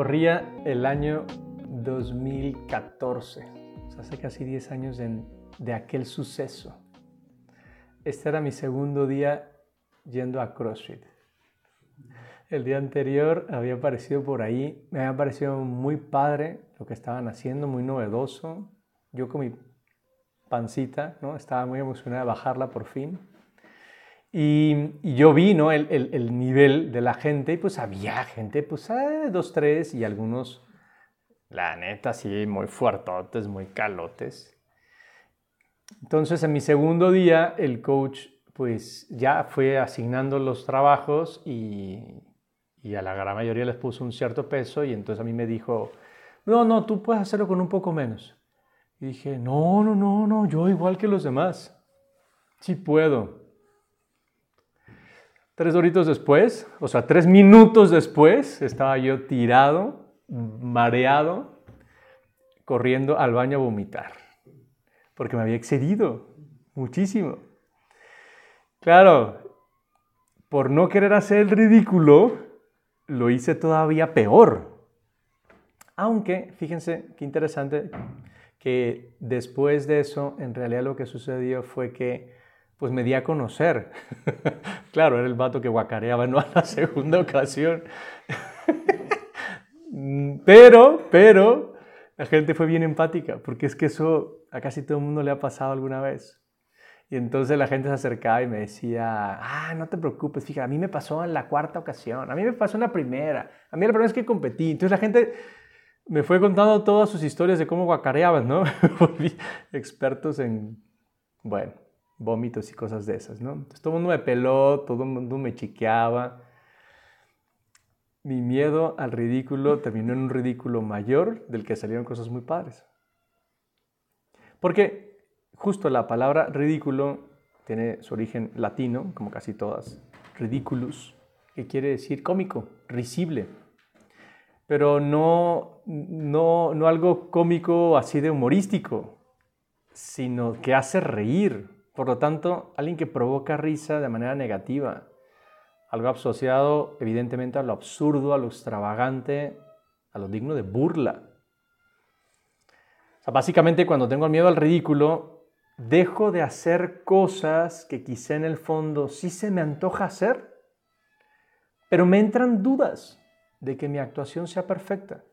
Corría el año 2014, o sea, hace casi 10 años de, de aquel suceso. Este era mi segundo día yendo a CrossFit. El día anterior había aparecido por ahí, me había parecido muy padre lo que estaban haciendo, muy novedoso. Yo con mi pancita, ¿no? Estaba muy emocionada de bajarla por fin. Y, yo vi, ¿no? El, el, nivel de la gente y pues había gente, pues, eh, dos, tres y algunos, la neta, sí, muy fuertotes, muy calotes. Entonces, en mi segundo día, el coach, pues, ya fue asignando los trabajos y y a la gran mayoría les puso un cierto peso y entonces a mí me dijo, no, no, tú puedes hacerlo con un poco menos. Y dije, no, no, no, no, yo igual que los demás. Sí puedo. Tres horitos después, o sea, tres minutos después, estaba yo tirado, mareado, corriendo al baño a vomitar, porque me había excedido muchísimo. Claro, por no querer hacer el ridículo, lo hice todavía peor. Aunque, fíjense qué interesante, que después de eso, en realidad lo que sucedió fue que pues me di a conocer. claro, era el vato que guacareaba, no a la segunda ocasión. pero, pero, la gente fue bien empática, porque es que eso a casi todo el mundo le ha pasado alguna vez. Y entonces la gente se acercaba y me decía, ah, no te preocupes, fíjate, a mí me pasó en la cuarta ocasión, a mí me pasó en la primera, a mí la primera vez que competí. Entonces la gente me fue contando todas sus historias de cómo guacareaban, ¿no? Expertos en, bueno, vómitos y cosas de esas, ¿no? Entonces todo el mundo me peló, todo el mundo me chiqueaba. Mi miedo al ridículo terminó en un ridículo mayor del que salieron cosas muy padres. Porque Justo la palabra ridículo tiene su origen latino, como casi todas, ridiculus, que quiere decir cómico, risible, pero no, no, no algo cómico así de humorístico, sino que hace reír. Por lo tanto, alguien que provoca risa de manera negativa, algo asociado evidentemente a lo absurdo, a lo extravagante, a lo digno de burla. O sea, básicamente cuando tengo miedo al ridículo, dejo de hacer cosas que quizá en el fondo sí se me antoja hacer, pero me entran dudas de que mi actuación sea perfecta.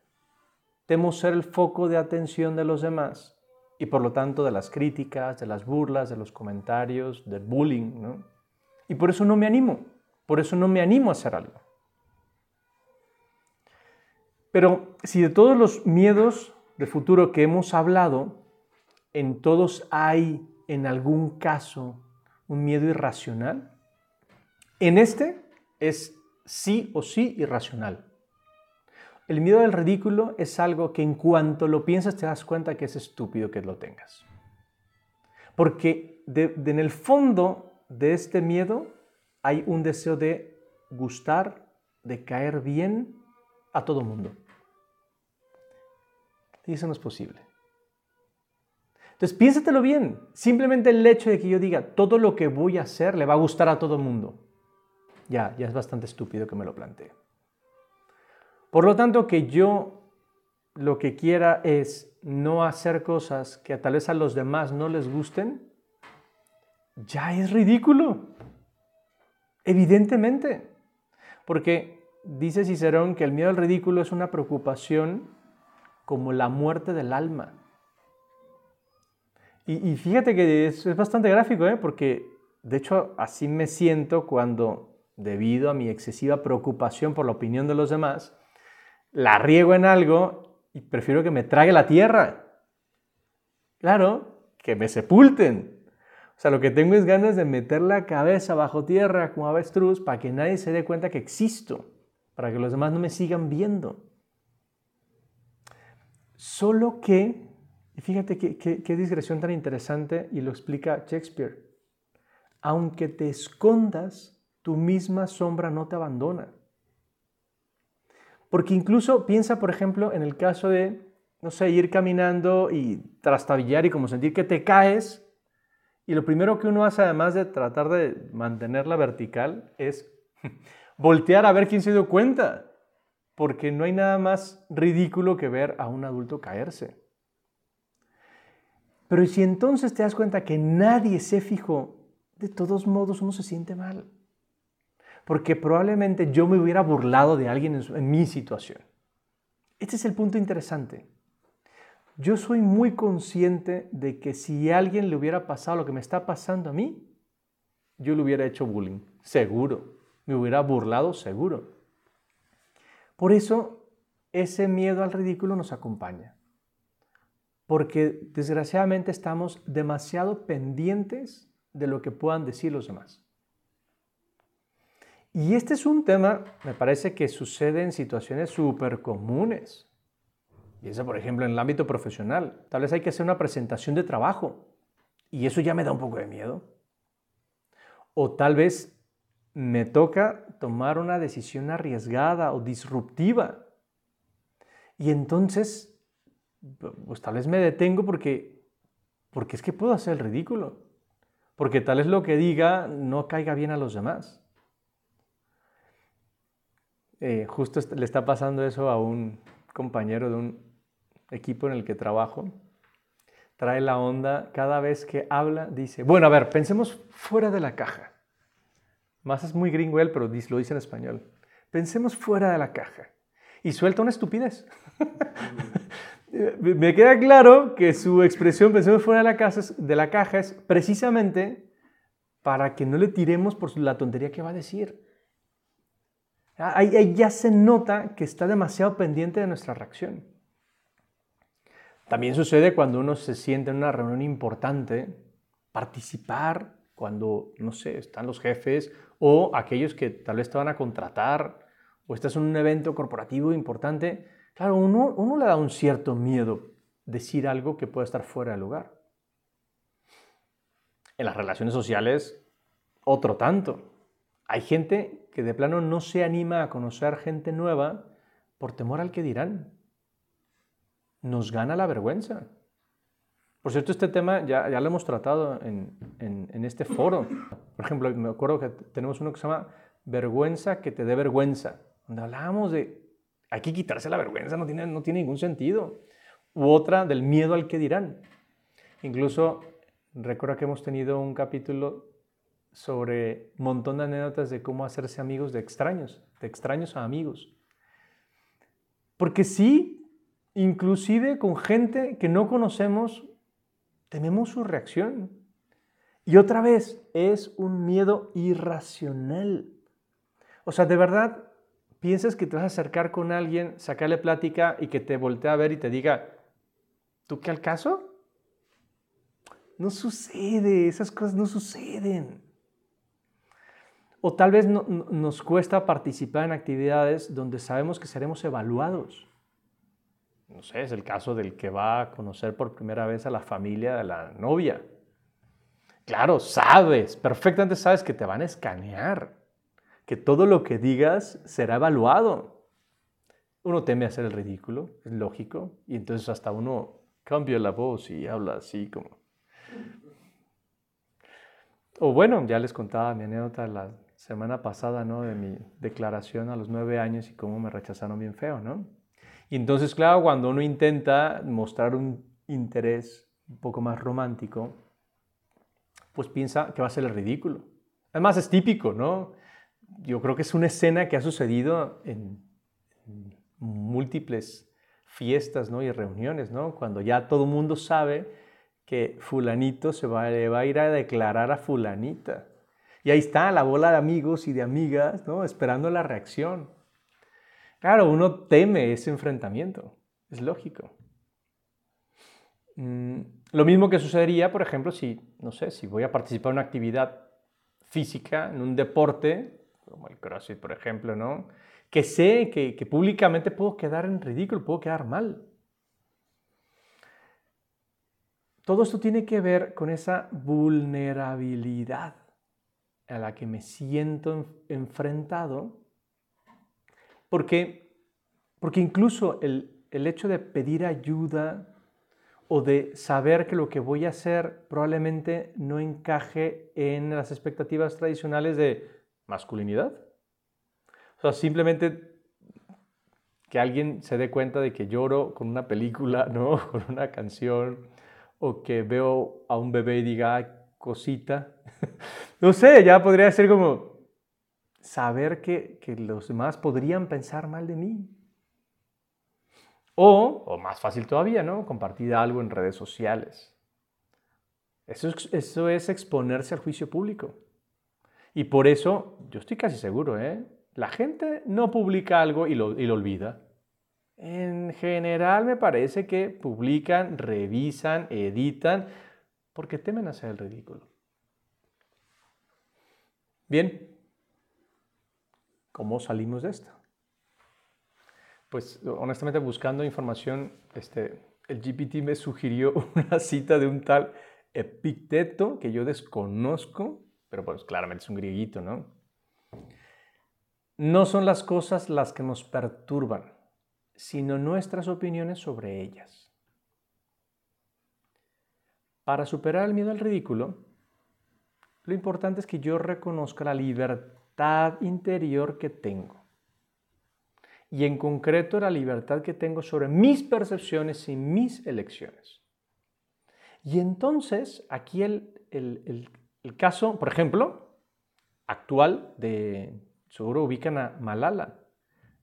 Temo ser el foco de atención de los demás y por lo tanto de las críticas, de las burlas, de los comentarios, del bullying, ¿no? Y por eso no me animo, por eso no me animo a hacer algo. Pero si de todos los miedos de futuro que hemos hablado, en todos hay en algún caso un miedo irracional. En este es sí o sí irracional. El miedo al ridículo es algo que en cuanto lo piensas te das cuenta que es estúpido que lo tengas. Porque en el fondo de este miedo hay un deseo de gustar, de caer bien a todo mundo. Y eso no es posible. Entonces piénsatelo bien. Simplemente el hecho de que yo diga todo lo que voy a hacer le va a gustar a todo mundo. Ya, ya es bastante estúpido que me lo plantee. Por lo tanto, que yo lo que quiera es no hacer cosas que tal vez a los demás no les gusten, ya es ridículo. Evidentemente. Porque dice Cicerón que el miedo al ridículo es una preocupación como la muerte del alma. Y, fíjate que es, bastante gráfico, ¿eh? porque de hecho así me siento cuando, debido a mi excesiva preocupación por la opinión de los demás, la riego en algo y prefiero que me trague la tierra. Claro, que me sepulten. O sea, lo que tengo es ganas de meter la cabeza bajo tierra como avestruz para que nadie se dé cuenta que existo, para que los demás no me sigan viendo. Solo que y fíjate qué, digresión tan interesante y lo explica Shakespeare. Aunque te escondas, tu misma sombra no te abandona. Porque incluso piensa, por ejemplo, en el caso de, no sé, ir caminando y trastabillar y como sentir que te caes. Y lo primero que uno hace, además de tratar de mantenerla vertical, es voltear a ver quién se dio cuenta. porque no hay nada más ridículo que ver a un adulto caerse. Pero si entonces te das cuenta que nadie se fijó, de todos modos uno se siente mal. Porque probablemente yo me hubiera burlado de alguien en, mi situación. Este es el punto interesante. Yo soy muy consciente de que si a alguien le hubiera pasado lo que me está pasando a mí, yo le hubiera hecho bullying, seguro. Me hubiera burlado, seguro. Por eso, ese miedo al ridículo nos acompaña. Porque desgraciadamente estamos demasiado pendientes de lo que puedan decir los demás. Y este es un tema, me parece que sucede en situaciones súper comunes. Eso, por ejemplo, en el ámbito profesional. Tal vez hay que hacer una presentación de trabajo. Y eso ya me da un poco de miedo. O tal vez me toca tomar una decisión arriesgada o disruptiva. Y entonces, pues tal vez me detengo porque, porque es que puedo hacer el ridículo. Porque tal vez lo que diga no caiga bien a los demás. Eh, justo le está pasando eso a un compañero de un equipo en el que trabajo. Trae la onda, cada vez que habla, dice, bueno, a ver, pensemos fuera de la caja. Más es muy gringo él, pero lo dice en español. Pensemos fuera de la caja. Y suelta una estupidez. Me queda claro que su expresión pensemos fuera de la, caja, de la caja es precisamente para que no le tiremos por la tontería que va a decir. Ahí, ya se nota que está demasiado pendiente de nuestra reacción. También sucede cuando uno se siente en una reunión importante, participar cuando, no sé, están los jefes o aquellos que tal vez te van a contratar o estás en un evento corporativo importante, claro, uno, uno le da un cierto miedo decir algo que pueda estar fuera de lugar. En las relaciones sociales, otro tanto. Hay gente que de plano no se anima a conocer gente nueva por temor al que dirán. Nos gana la vergüenza. Por cierto, este tema ya, ya lo hemos tratado en, en, este foro. Por ejemplo, me acuerdo que tenemos uno que se llama Vergüenza que te dé vergüenza, donde hablábamos de hay que quitarse la vergüenza, no tiene, no tiene ningún sentido. U otra del miedo al que dirán. Incluso recuerdo que hemos tenido un capítulo sobre un montón de anécdotas de cómo hacerse amigos de extraños, de extraños a amigos. Porque sí, inclusive con gente que no conocemos, tememos su reacción. Y otra vez, es un miedo irracional. O sea, de verdad, piensas que te vas a acercar con alguien, sacarle plática y que te voltee a ver y te diga, ¿tú qué al caso? No sucede, esas cosas no suceden. O tal vez nos cuesta participar en actividades donde sabemos que seremos evaluados no sé, es el caso del que va a conocer por primera vez a la familia de la novia. Claro, sabes, perfectamente sabes que te van a escanear, que todo lo que digas será evaluado. Uno teme hacer el ridículo, es lógico, y entonces hasta uno cambia la voz y habla así como... O bueno, ya les contaba mi anécdota la semana pasada, ¿no? De mi declaración a los nueve años y cómo me rechazaron bien feo, ¿no? Y entonces, claro, cuando uno intenta mostrar un interés un poco más romántico, pues piensa que va a ser ridículo. Además es típico, ¿no? Yo creo que es una escena que ha sucedido en, múltiples fiestas ¿no? y reuniones, ¿no? Cuando ya todo el mundo sabe que fulanito se va, va a ir a declarar a fulanita. Y ahí está la bola de amigos y de amigas, ¿no? Esperando la reacción. Claro, uno teme ese enfrentamiento, es lógico. Mm, lo mismo que sucedería, por ejemplo, si, no sé, si voy a participar en una actividad física, en un deporte, como el CrossFit, por ejemplo, ¿no? Que sé que, que públicamente puedo quedar en ridículo, puedo quedar mal. Todo esto tiene que ver con esa vulnerabilidad a la que me siento enfrentado porque, porque incluso el, el hecho de pedir ayuda o de saber que lo que voy a hacer probablemente no encaje en las expectativas tradicionales de masculinidad. O sea, simplemente que alguien se dé cuenta de que lloro con una película, ¿no? Con una canción, o que veo a un bebé y diga, cosita. no sé, ya podría ser como saber que, que los demás podrían pensar mal de mí. O, o más fácil todavía, ¿no? Compartir algo en redes sociales. Eso es, eso es exponerse al juicio público. Y por eso, yo estoy casi seguro, ¿eh? La gente no publica algo y lo, y lo olvida. En general me parece que publican, revisan, editan, porque temen hacer el ridículo. Bien, ¿cómo salimos de esto? Pues honestamente buscando información, este, el GPT me sugirió una cita de un tal Epicteto que yo desconozco, pero pues claramente es un grieguito, ¿no? No son las cosas las que nos perturban, sino nuestras opiniones sobre ellas. Para superar el miedo al ridículo, lo importante es que yo reconozca la libertad interior que tengo. Y en concreto la libertad que tengo sobre mis percepciones y mis elecciones. Y entonces, aquí el, el, caso, por ejemplo, actual de, seguro ubican a Malala,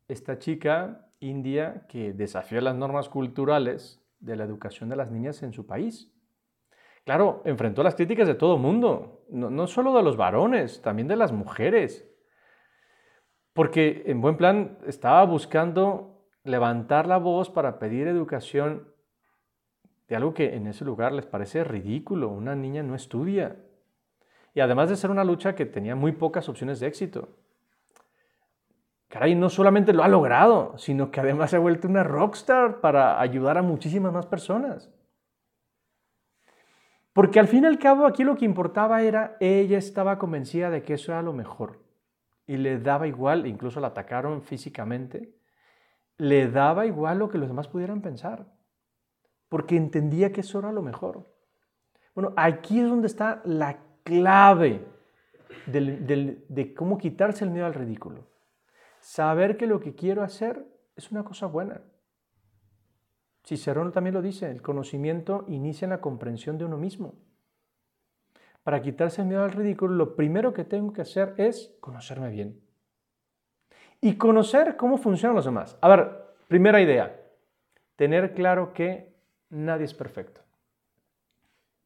esta chica india que desafió las normas culturales de la educación de las niñas en su país. Claro, enfrentó las críticas de todo mundo, no, no solo de los varones, también de las mujeres. Porque en buen plan estaba buscando levantar la voz para pedir educación de algo que en ese lugar les parece ridículo. Una niña no estudia. Y además de ser una lucha que tenía muy pocas opciones de éxito. Caray, no solamente lo ha logrado, sino que además se ha vuelto una rockstar para ayudar a muchísimas más personas. Porque al fin y al cabo aquí lo que importaba era, ella estaba convencida de que eso era lo mejor. Y le daba igual, incluso la atacaron físicamente, le daba igual lo que los demás pudieran pensar porque entendía que eso era lo mejor. Bueno, aquí es donde está la clave de cómo quitarse el miedo al ridículo. Saber que lo que quiero hacer es una cosa buena. Cicerón también lo dice, el conocimiento inicia en la comprensión de uno mismo. Para quitarse el miedo al ridículo, lo primero que tengo que hacer es conocerme bien. Y conocer cómo funcionan los demás. A ver, primera idea, tener claro que nadie es perfecto.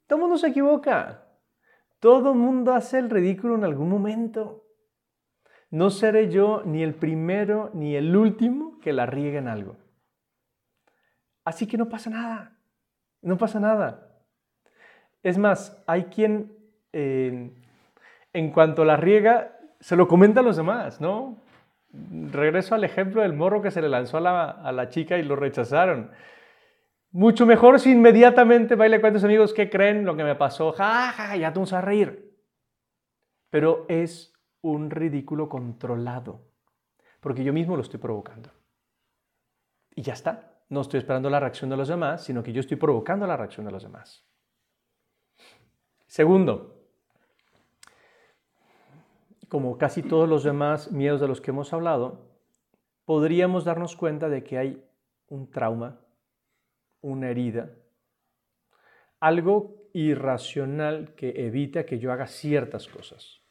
Todo mundo se equivoca. Todo mundo hace el ridículo en algún momento. No seré yo ni el primero ni el último que la riegue en algo. Así que no pasa nada. No pasa nada. Es más, hay quien eh, en cuanto la riega se lo comenta a los demás, ¿no? Regreso al ejemplo del morro que se le lanzó a la, a la chica y lo rechazaron. Mucho mejor si inmediatamente va y amigos qué creen lo que me pasó. Ja, ja, ya te vas a reír. Pero es un ridículo controlado. Porque yo mismo lo estoy provocando. Y ya está. No estoy esperando la reacción de los demás, sino que yo estoy provocando la reacción de los demás. Segundo, como casi todos los demás miedos de los que hemos hablado, podríamos darnos cuenta de que hay un trauma una herida, algo irracional que evita que yo haga ciertas cosas.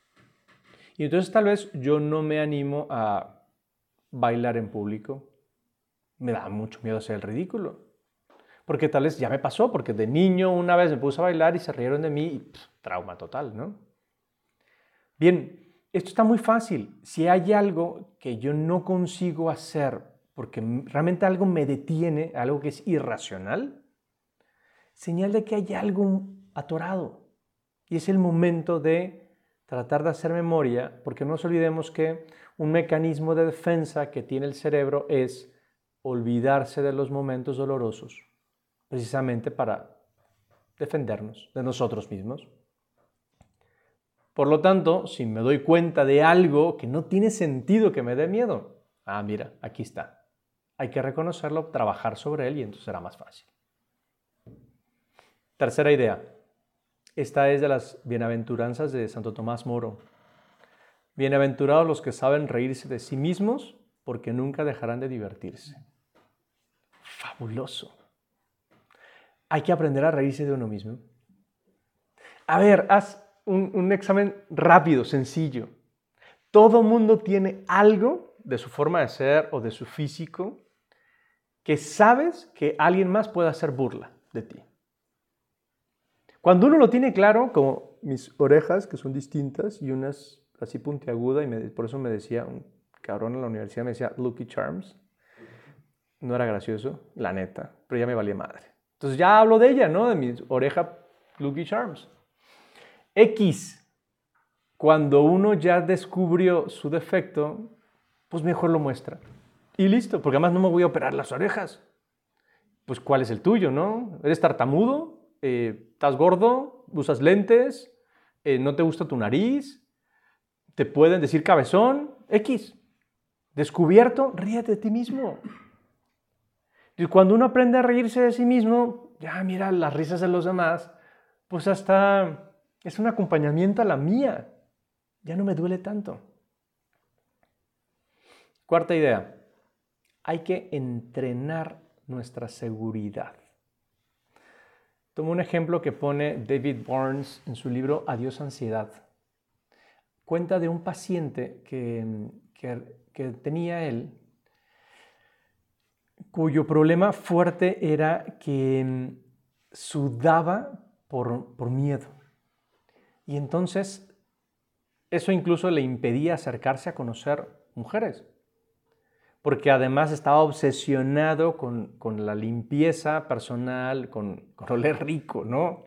Y entonces tal vez yo no me animo a bailar en público. Me da mucho miedo hacer el ridículo. Porque tal vez ya me pasó, porque de niño una vez me puse a bailar y se rieron de mí y trauma total, ¿no? Bien, esto está muy fácil. Si hay algo que yo no consigo hacer porque realmente algo me detiene, algo que es irracional, señal de que hay algo atorado. Y es el momento de tratar de hacer memoria, porque no nos olvidemos que un mecanismo de defensa que tiene el cerebro es olvidarse de los momentos dolorosos, precisamente para defendernos de nosotros mismos. Por lo tanto, si me doy cuenta de algo que no tiene sentido que me dé miedo, ah, mira, aquí está hay que reconocerlo, trabajar sobre él y entonces será más fácil. Tercera idea. Esta es de las bienaventuranzas de Santo Tomás Moro. Bienaventurados los que saben reírse de sí mismos, porque nunca dejarán de divertirse. Fabuloso. Hay que aprender a reírse de uno mismo. A ver, haz un, examen rápido, sencillo. Todo mundo tiene algo de su forma de ser o de su físico que sabes que alguien más puede hacer burla de ti. Cuando uno lo tiene claro, como mis orejas, que son distintas y unas así puntiaguda, y por eso me decía, un cabrón en la universidad me decía Lucky Charms. No era gracioso, la neta, pero ya me valía madre. Entonces ya hablo de ella, ¿no? De mi oreja Lucky Charms. X, cuando uno ya descubrió su defecto, pues mejor lo muestra. Y listo, porque además no me voy a operar las orejas. Pues ¿cuál es el tuyo, no? ¿Eres tartamudo? Eh, ¿Estás gordo? ¿Usas lentes? Eh, ¿No te gusta tu nariz? ¿Te pueden decir cabezón? X. Descubierto, ríete de ti mismo. Y cuando uno aprende a reírse de sí mismo, ya mira las risas de los demás, pues hasta es un acompañamiento a la mía ya no me duele tanto. Cuarta idea, hay que entrenar nuestra seguridad. Tomo un ejemplo que pone David Barnes en su libro Adiós ansiedad. Cuenta de un paciente que, que, tenía él, cuyo problema fuerte era que sudaba por, por miedo. Y entonces eso incluso le impedía acercarse a conocer mujeres, porque además estaba obsesionado con, la limpieza personal, con, con, oler rico, ¿no?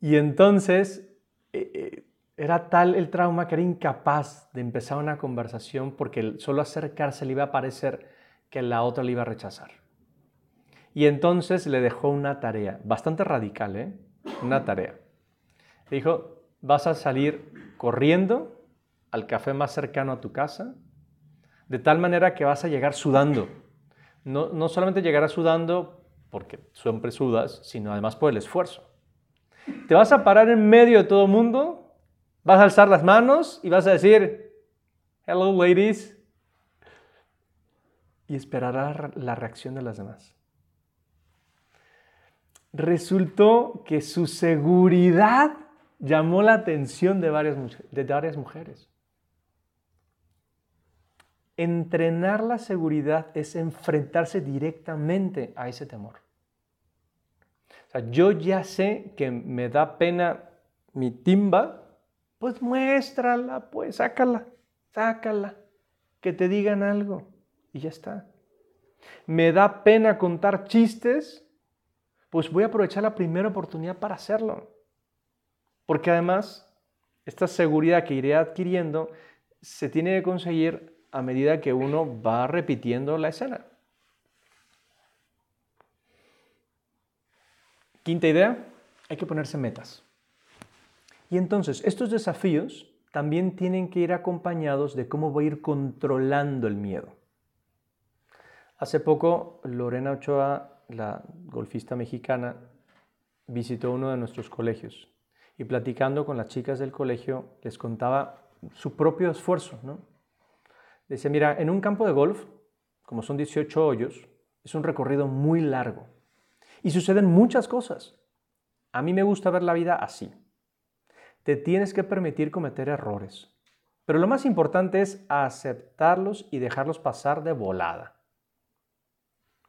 Y entonces eh, eh, era tal el trauma que era incapaz de empezar una conversación porque solo acercarse le iba a parecer que la otra le iba a rechazar. Y entonces le dejó una tarea, bastante radical, ¿eh? Una tarea. Le dijo, vas a salir corriendo al café más cercano a tu casa, de tal manera que vas a llegar sudando. No, no solamente llegarás sudando porque siempre sudas, sino además por el esfuerzo. Te vas a parar en medio de todo el mundo, vas a alzar las manos y vas a decir, hello ladies, y esperarás la reacción de las demás. Resultó que su seguridad llamó la atención de varias, de varias mujeres. Entrenar la seguridad es enfrentarse directamente a ese temor. Yo ya sé que me da pena mi timba, pues muéstrala, pues sácala, sácala, que te digan algo y ya está. Me da pena contar chistes, pues voy a aprovechar la primera oportunidad para hacerlo. Porque además, esta seguridad que iré adquiriendo se tiene que conseguir a medida que uno va repitiendo la escena. Quinta idea, hay que ponerse metas. Y entonces, estos desafíos también tienen que ir acompañados de cómo voy a ir controlando el miedo. Hace poco, Lorena Ochoa, la golfista mexicana, visitó uno de nuestros colegios y platicando con las chicas del colegio les contaba su propio esfuerzo. ¿no? Decía, mira, en un campo de golf, como son 18 hoyos, es un recorrido muy largo y suceden muchas cosas. A mí me gusta ver la vida así. Te tienes que permitir cometer errores, pero lo más importante es aceptarlos y dejarlos pasar de volada.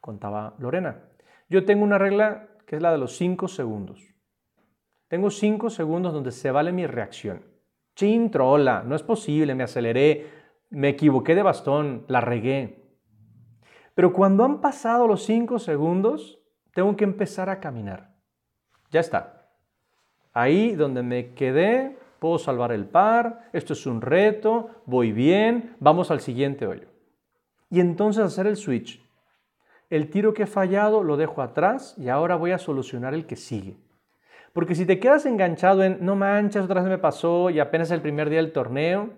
Contaba Lorena. Yo tengo una regla que es la de los 5 segundos. Tengo cinco segundos donde se vale mi reacción. Chin, trola, no es posible, me aceleré, me equivoqué de bastón, la regué. Pero cuando han pasado los cinco segundos, tengo que empezar a caminar. Ya está. Ahí donde me quedé, puedo salvar el par, esto es un reto, voy bien, vamos al siguiente hoyo. Y entonces hacer el switch. El tiro que he fallado lo dejo atrás y ahora voy a solucionar el que sigue. Porque si te quedas enganchado en, no manches, otra vez me pasó y apenas el primer día del torneo,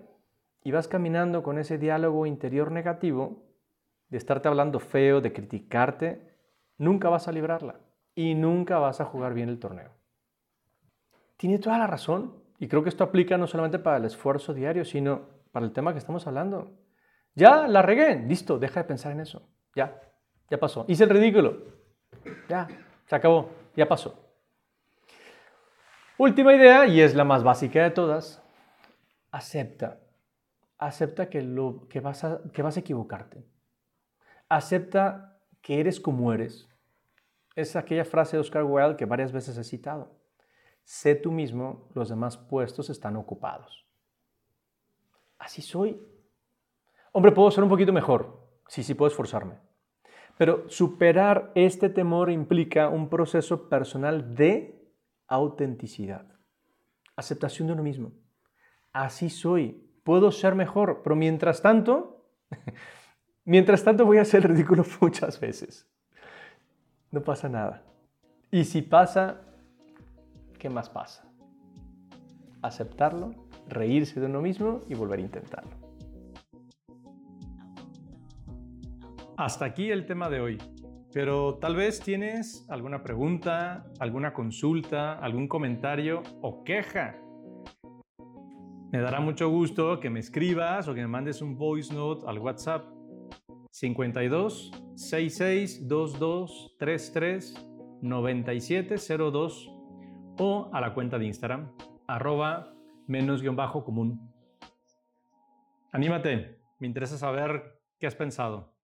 y vas caminando con ese diálogo interior negativo, de estarte hablando feo, de criticarte, nunca vas a librarla y nunca vas a jugar bien el torneo. Tiene toda la razón y creo que esto aplica no solamente para el esfuerzo diario, sino para el tema que estamos hablando. Ya la regué, listo, deja de pensar en eso. Ya, ya pasó. Hice el ridículo. Ya, se acabó, ya pasó. Última idea, y es la más básica de todas, acepta. Acepta que, lo, que, vas, a, que vas a equivocarte. Acepta que eres como eres. Es aquella frase de Oscar Wilde que varias veces he citado. Sé tú mismo, los demás puestos están ocupados. Así soy. Hombre, puedo ser un poquito mejor. Sí, sí puedo esforzarme. Pero superar este temor implica un proceso personal de autenticidad, aceptación de uno mismo. Así soy, puedo ser mejor, pero mientras tanto, mientras tanto voy a ser ridículo muchas veces. No pasa nada. Y si pasa, ¿qué más pasa? Aceptarlo, reírse de uno mismo y volver a intentarlo. Hasta aquí el tema de hoy. Pero tal vez tienes alguna pregunta, alguna consulta, algún comentario o queja. Me dará mucho gusto que me escribas o que me mandes un voice note al WhatsApp 52 66 22 33 9702 o a la cuenta de Instagram arroba menos guion bajo común. Anímate, me interesa saber qué has pensado.